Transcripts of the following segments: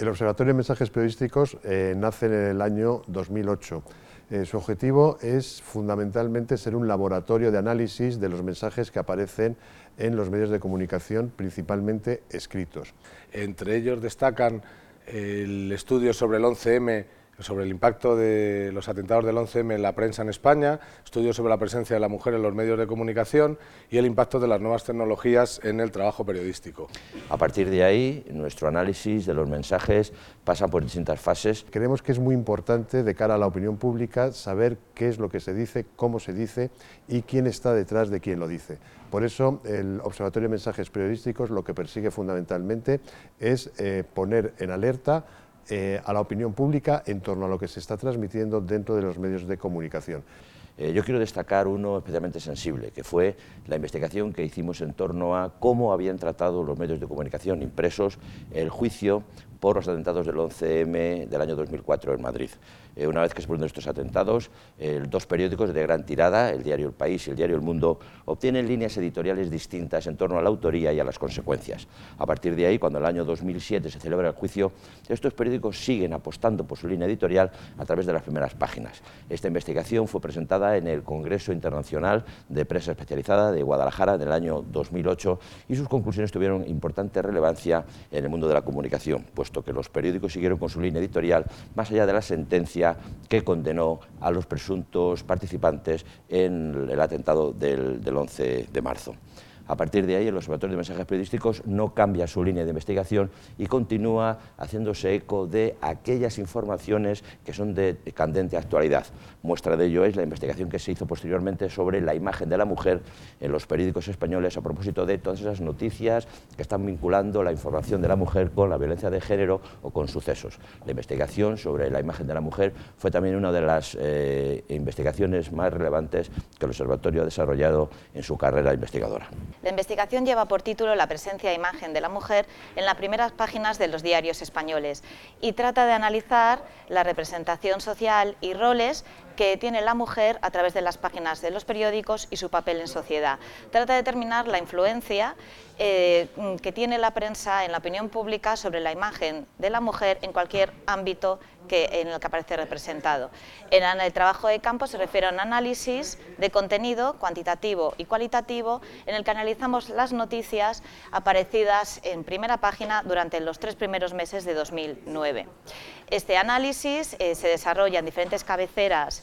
El Observatorio de Mensajes Periodísticos eh, nace en el año 2008. Eh, su objetivo es fundamentalmente ser un laboratorio de análisis de los mensajes que aparecen en los medios de comunicación, principalmente escritos. Entre ellos destacan el estudio sobre el 11M sobre el impacto de los atentados del 11M en la prensa en España, estudios sobre la presencia de la mujer en los medios de comunicación y el impacto de las nuevas tecnologías en el trabajo periodístico. A partir de ahí, nuestro análisis de los mensajes pasa por distintas fases. Creemos que es muy importante de cara a la opinión pública saber qué es lo que se dice, cómo se dice y quién está detrás de quién lo dice. Por eso el Observatorio de Mensajes Periodísticos lo que persigue fundamentalmente es eh, poner en alerta eh, a la opinión pública en torno a lo que se está transmitiendo dentro de los medios de comunicación. Eh, yo quiero destacar uno especialmente sensible, que fue la investigación que hicimos en torno a cómo habían tratado los medios de comunicación impresos el juicio por los atentados del 11M del año 2004 en Madrid. Eh, una vez que se produjeron estos atentados, dos periódicos de gran tirada, el diario El País y el diario El Mundo, obtienen líneas editoriales distintas en torno a la autoría y a las consecuencias. A partir de ahí, cuando el año 2007 se celebra el juicio, estos periódicos siguen apostando por su línea editorial a través de las primeras páginas. Esta investigación fue presentada en el Congreso Internacional de Prensa Especializada de Guadalajara en el año 2008 y sus conclusiones tuvieron importante relevancia en el mundo de la comunicación, pues que los periódicos siguieron con su línea editorial más allá de la sentencia que condenó a los presuntos participantes en el atentado del, del 11 de marzo. A partir de ahí, el Observatorio de Mensajes Periodísticos no cambia su línea de investigación y continúa haciéndose eco de aquellas informaciones que son de candente actualidad. Muestra de ello es la investigación que se hizo posteriormente sobre la imagen de la mujer en los periódicos españoles a propósito de todas esas noticias que están vinculando la información de la mujer con la violencia de género o con sucesos. La investigación sobre la imagen de la mujer fue también una de las eh, investigaciones más relevantes que el Observatorio ha desarrollado en su carrera investigadora. La investigación lleva por título La presencia e imagen de la mujer en las primeras páginas de los diarios españoles y trata de analizar la representación social y roles que tiene la mujer a través de las páginas de los periódicos y su papel en sociedad. Trata de determinar la influencia eh, que tiene la prensa en la opinión pública sobre la imagen de la mujer en cualquier ámbito que, en el que aparece representado. En el trabajo de campo se refiere a un análisis de contenido cuantitativo y cualitativo en el que analizamos las noticias aparecidas en primera página durante los tres primeros meses de 2009. Este análisis eh, se desarrolla en diferentes cabeceras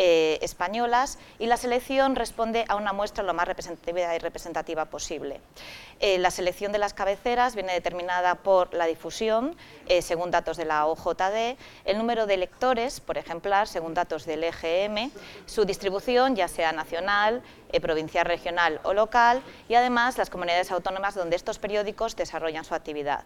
eh, españolas y la selección responde a una muestra lo más representativa y representativa posible. Eh, la selección de las cabeceras viene determinada por la difusión, según datos de la OJD, el número de lectores por ejemplar, según datos del EGM, su distribución, ya sea nacional, provincial, regional o local, y además las comunidades autónomas donde estos periódicos desarrollan su actividad.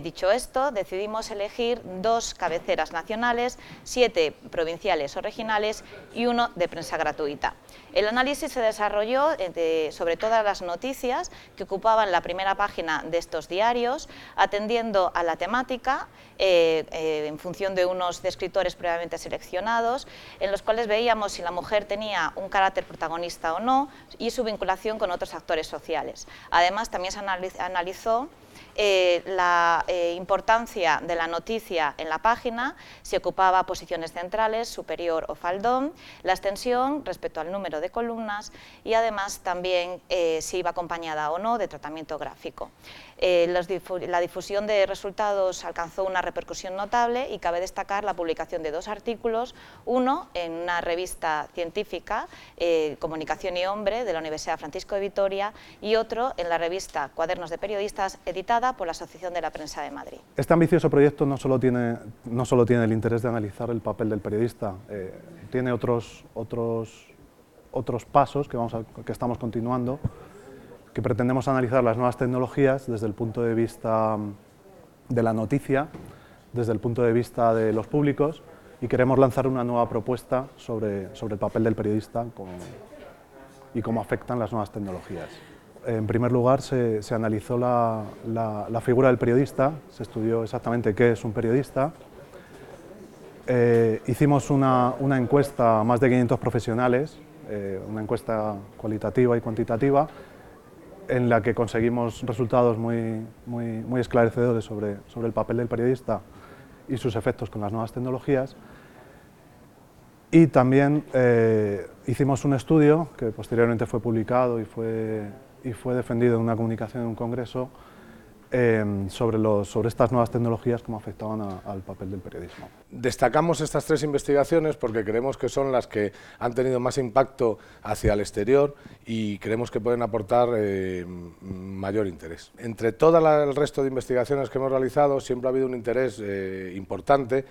dicho esto, decidimos elegir dos cabeceras nacionales, siete provinciales o regionales y uno de prensa gratuita. El análisis se desarrolló eh, sobre todas las noticias que ocupaban la primera página de estos diarios, atendiendo a la temática eh, eh, en función de unos escritores previamente seleccionados, en los cuales veíamos si la mujer tenía un carácter protagonista o no y su vinculación con otros actores sociales. Además, también se analizó eh, la eh, importancia de la noticia en la página, si ocupaba posiciones centrales, superior o faldón, la extensión respecto al número de columnas y además también eh, si iba acompañada o no de tratamiento gráfico. la difusión de resultados alcanzó una repercusión notable y cabe destacar la publicación de dos artículos, uno en una revista científica, Comunicación y Hombre, de la Universidad Francisco de Vitoria, y otro en la revista Cuadernos de Periodistas, editada por la Asociación de la Prensa de Madrid. Este ambicioso proyecto no solo tiene, no solo tiene el interés de analizar el papel del periodista, eh, tiene otros, otros, otros pasos que, vamos que estamos continuando, que pretendemos analizar las nuevas tecnologías desde el punto de vista de la noticia, desde el punto de vista de los públicos y queremos lanzar una nueva propuesta sobre, sobre el papel del periodista y cómo afectan las nuevas tecnologías. En primer lugar, se, analizó la, figura del periodista, se estudió exactamente qué es un periodista. Eh, hicimos una, encuesta a más de 500 profesionales, eh, una encuesta cualitativa y cuantitativa, en la que conseguimos resultados muy, muy, muy esclarecedores sobre, sobre el papel del periodista y sus efectos con las nuevas tecnologías. Y también eh, hicimos un estudio que posteriormente fue publicado y fue, y fue defendido en una comunicación en un congreso eh, sobre, los, sobre estas nuevas tecnologías, cómo afectaban al papel del periodismo. Destacamos estas tres investigaciones porque creemos que son las que han tenido más impacto hacia el exterior y creemos que pueden aportar eh, mayor interés. Entre todo el resto de investigaciones que hemos realizado siempre ha habido un interés importante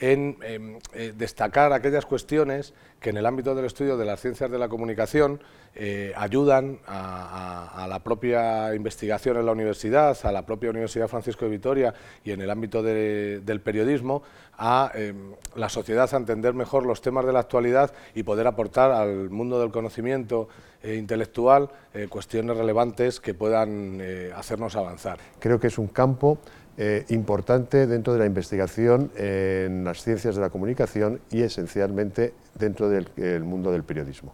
en eh, destacar aquellas cuestiones que en el ámbito del estudio de las ciencias de la comunicación eh, ayudan a, la propia investigación en la universidad, a la propia Universidad Francisco de Vitoria y en el ámbito del periodismo, a em, la sociedad a entender mejor los temas de la actualidad y poder aportar al mundo del conocimiento eh, intelectual cuestiones relevantes que puedan hacernos avanzar. Creo que es un campo eh, importante dentro de la investigación en las ciencias de la comunicación y esencialmente dentro del mundo del periodismo.